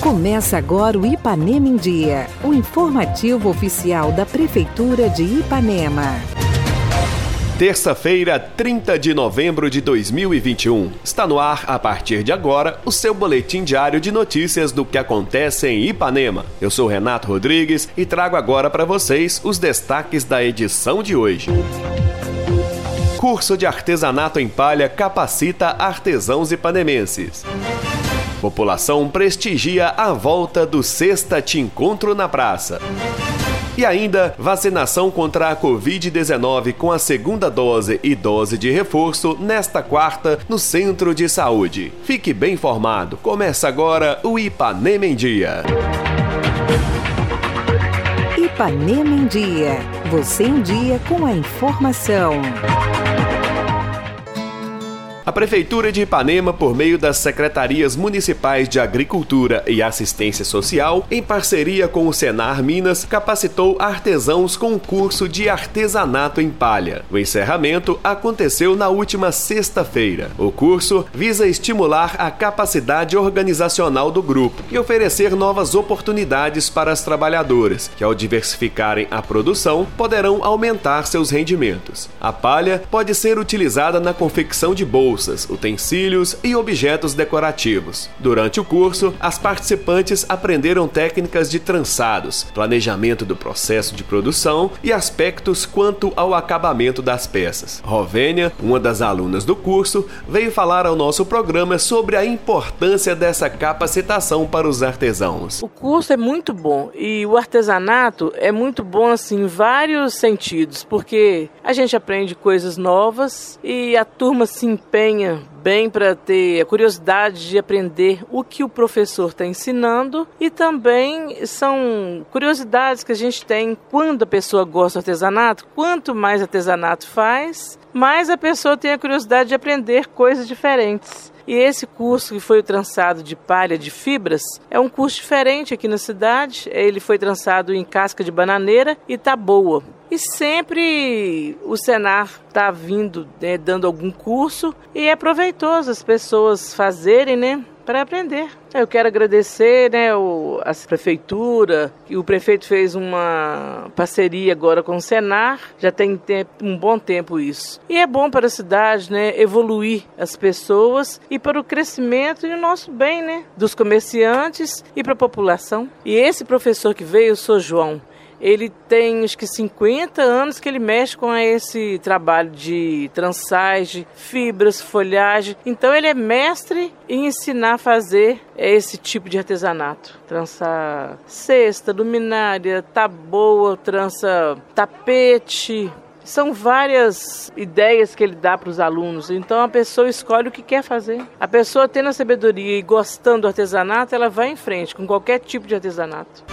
Começa agora o Ipanema em Dia, o informativo oficial da Prefeitura de Ipanema. Terça-feira, 30 de novembro de 2021. Está no ar, a partir de agora, o seu boletim diário de notícias do que acontece em Ipanema. Eu sou Renato Rodrigues e trago agora para vocês os destaques da edição de hoje. Curso de artesanato em palha capacita artesãos ipanemenses. População prestigia a volta do Sexta Te Encontro na Praça. E ainda, vacinação contra a Covid-19 com a segunda dose e dose de reforço nesta quarta no Centro de Saúde. Fique bem informado. Começa agora o Ipanema em Dia. Ipanema em Dia. Você em dia com a informação. A Prefeitura de Ipanema, por meio das Secretarias Municipais de Agricultura e Assistência Social, em parceria com o Senar Minas, capacitou artesãos com o curso de artesanato em palha. O encerramento aconteceu na última sexta-feira. O curso visa estimular a capacidade organizacional do grupo e oferecer novas oportunidades para as trabalhadoras, que ao diversificarem a produção poderão aumentar seus rendimentos. A palha pode ser utilizada na confecção de bolsas bolsas, utensílios e objetos decorativos. Durante o curso, as participantes aprenderam técnicas de trançados, planejamento do processo de produção e aspectos quanto ao acabamento das peças. Rovênia, uma das alunas do curso, veio falar ao nosso programa sobre a importância dessa capacitação para os artesãos. O curso é muito bom e o artesanato é muito bom assim em vários sentidos, porque a gente aprende coisas novas e a turma se empenha empenha bem para ter a curiosidade de aprender o que o professor está ensinando e também são curiosidades que a gente tem quando a pessoa gosta do artesanato. Quanto mais artesanato faz, mais a pessoa tem a curiosidade de aprender coisas diferentes. E esse curso que foi trançado de palha de fibras é um curso diferente aqui na cidade. Ele foi trançado em casca de bananeira e tá boa. E sempre o Senar está vindo, né, dando algum curso e é proveitoso as pessoas fazerem, né? Para aprender. Eu quero agradecer né, o, a prefeitura, que o prefeito fez uma parceria agora com o Senar, já tem tempo, um bom tempo isso. E é bom para a cidade né, evoluir as pessoas e para o crescimento e o nosso bem, né? Dos comerciantes e para a população. E esse professor que veio, eu sou João, ele tem acho que 50 anos que ele mexe com esse trabalho de trançagem, fibras, folhagem. Então ele é mestre em ensinar a fazer esse tipo de artesanato. Trançar cesta, luminária, taboa, trança tapete, são várias ideias que ele dá para os alunos. Então a pessoa escolhe o que quer fazer. A pessoa tendo a sabedoria e gostando do artesanato, ela vai em frente com qualquer tipo de artesanato.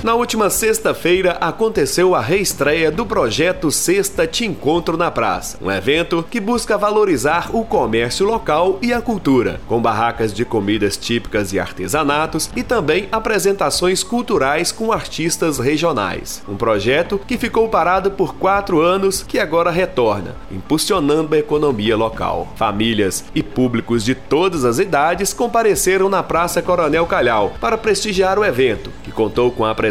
Na última sexta-feira aconteceu a reestreia do projeto Sexta Te Encontro na Praça, um evento que busca valorizar o comércio local e a cultura, com barracas de comidas típicas e artesanatos e também apresentações culturais com artistas regionais. Um projeto que ficou parado por quatro anos que agora retorna, impulsionando a economia local. Famílias e públicos de todas as idades compareceram na Praça Coronel Calhau para prestigiar o evento, que contou com a apresentação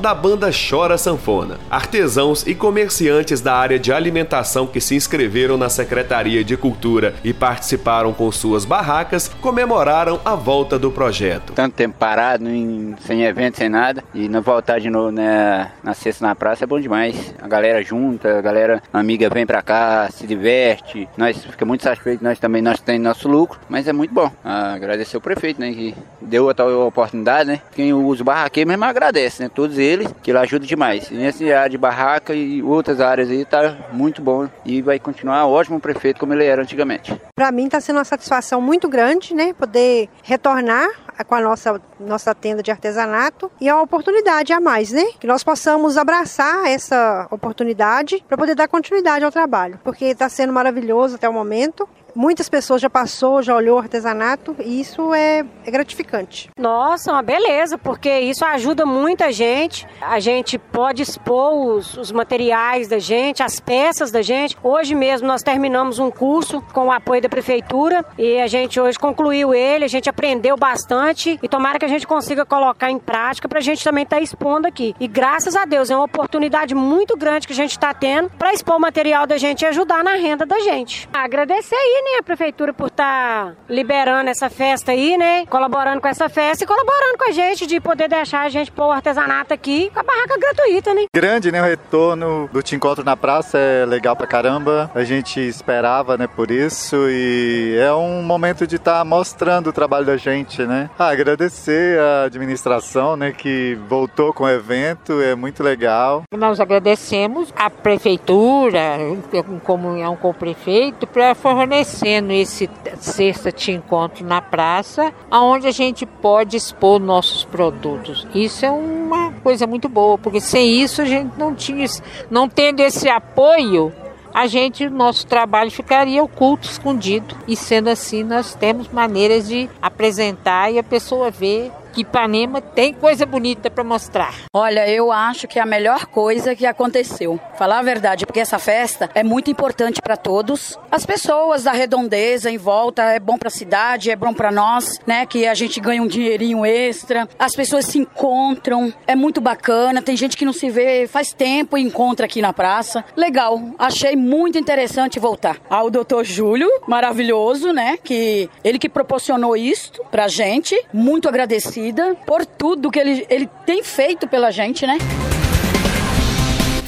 da banda Chora Sanfona. Artesãos e comerciantes da área de alimentação que se inscreveram na Secretaria de Cultura e participaram com suas barracas comemoraram a volta do projeto. Tanto tempo parado, em, sem evento, sem nada, e não voltar de novo né, na sexta na praça é bom demais. A galera junta, a galera amiga vem pra cá, se diverte, nós fica muito satisfeitos, nós também nós temos nosso lucro, mas é muito bom. Ah, agradecer o prefeito, né, que deu a tal oportunidade, né? Quem usa o barraqueiro mesmo agradece agradece, né? Todos eles, que ele ajuda demais. E nessa área de barraca e outras áreas aí tá muito bom e vai continuar ótimo prefeito como ele era antigamente. Para mim está sendo uma satisfação muito grande, né? Poder retornar com a nossa, nossa tenda de artesanato e é uma oportunidade a mais, né? Que nós possamos abraçar essa oportunidade para poder dar continuidade ao trabalho, porque está sendo maravilhoso até o momento muitas pessoas já passou, já olhou o artesanato e isso é, é gratificante. Nossa, uma beleza, porque isso ajuda muita gente. A gente pode expor os, os materiais da gente, as peças da gente. Hoje mesmo nós terminamos um curso com o apoio da prefeitura e a gente hoje concluiu ele, a gente aprendeu bastante e tomara que a gente consiga colocar em prática para a gente também estar tá expondo aqui. E graças a Deus é uma oportunidade muito grande que a gente está tendo para expor o material da gente e ajudar na renda da gente. Agradecer aí, né, a prefeitura por estar tá liberando essa festa aí, né, colaborando com essa festa e colaborando com a gente de poder deixar a gente pôr o artesanato aqui com a barraca gratuita, né? Grande, né, o retorno do Te Encontro na Praça é legal pra caramba. A gente esperava, né, por isso e é um momento de estar tá mostrando o trabalho da gente, né? Ah, agradecer a administração, né, que voltou com o evento, é muito legal. Nós agradecemos a prefeitura, em comunhão com o prefeito, para fornecendo esse sexta Te Encontro na Praça, onde a gente pode expor nossos produtos. Isso é uma coisa muito boa, porque sem isso a gente não tinha, não tendo esse apoio, a gente, nosso trabalho ficaria oculto, escondido. E sendo assim, nós temos maneiras de apresentar e a pessoa ver que Ipanema tem coisa bonita para mostrar. Olha, eu acho que é a melhor coisa que aconteceu. Falar a verdade, porque essa festa é muito importante para todos. As pessoas da redondeza em volta, é bom para a cidade, é bom para nós, né, que a gente ganha um dinheirinho extra. As pessoas se encontram, é muito bacana. Tem gente que não se vê faz tempo e encontra aqui na praça. Legal, achei muito interessante voltar. Ao doutor Júlio, maravilhoso, né, que ele que proporcionou isso pra gente. Muito agradecido por tudo que ele, ele tem feito pela gente, né?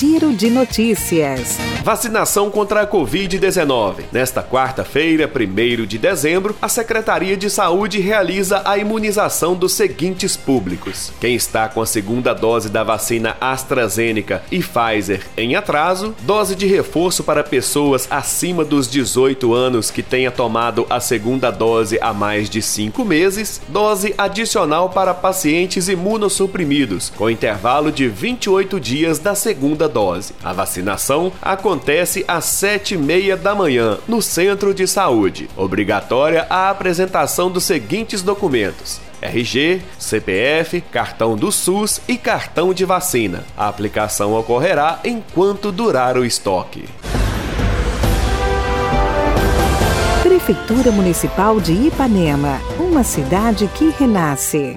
Giro de Notícias. Vacinação contra a Covid-19. Nesta quarta-feira, 1 de dezembro, a Secretaria de Saúde realiza a imunização dos seguintes públicos: quem está com a segunda dose da vacina AstraZeneca e Pfizer em atraso, dose de reforço para pessoas acima dos 18 anos que tenha tomado a segunda dose há mais de cinco meses, dose adicional para pacientes imunossuprimidos, com intervalo de 28 dias da segunda dose. A vacinação acontece às sete e meia da manhã no Centro de Saúde. Obrigatória a apresentação dos seguintes documentos: RG, CPF, cartão do SUS e cartão de vacina. A aplicação ocorrerá enquanto durar o estoque. Prefeitura Municipal de Ipanema, uma cidade que renasce.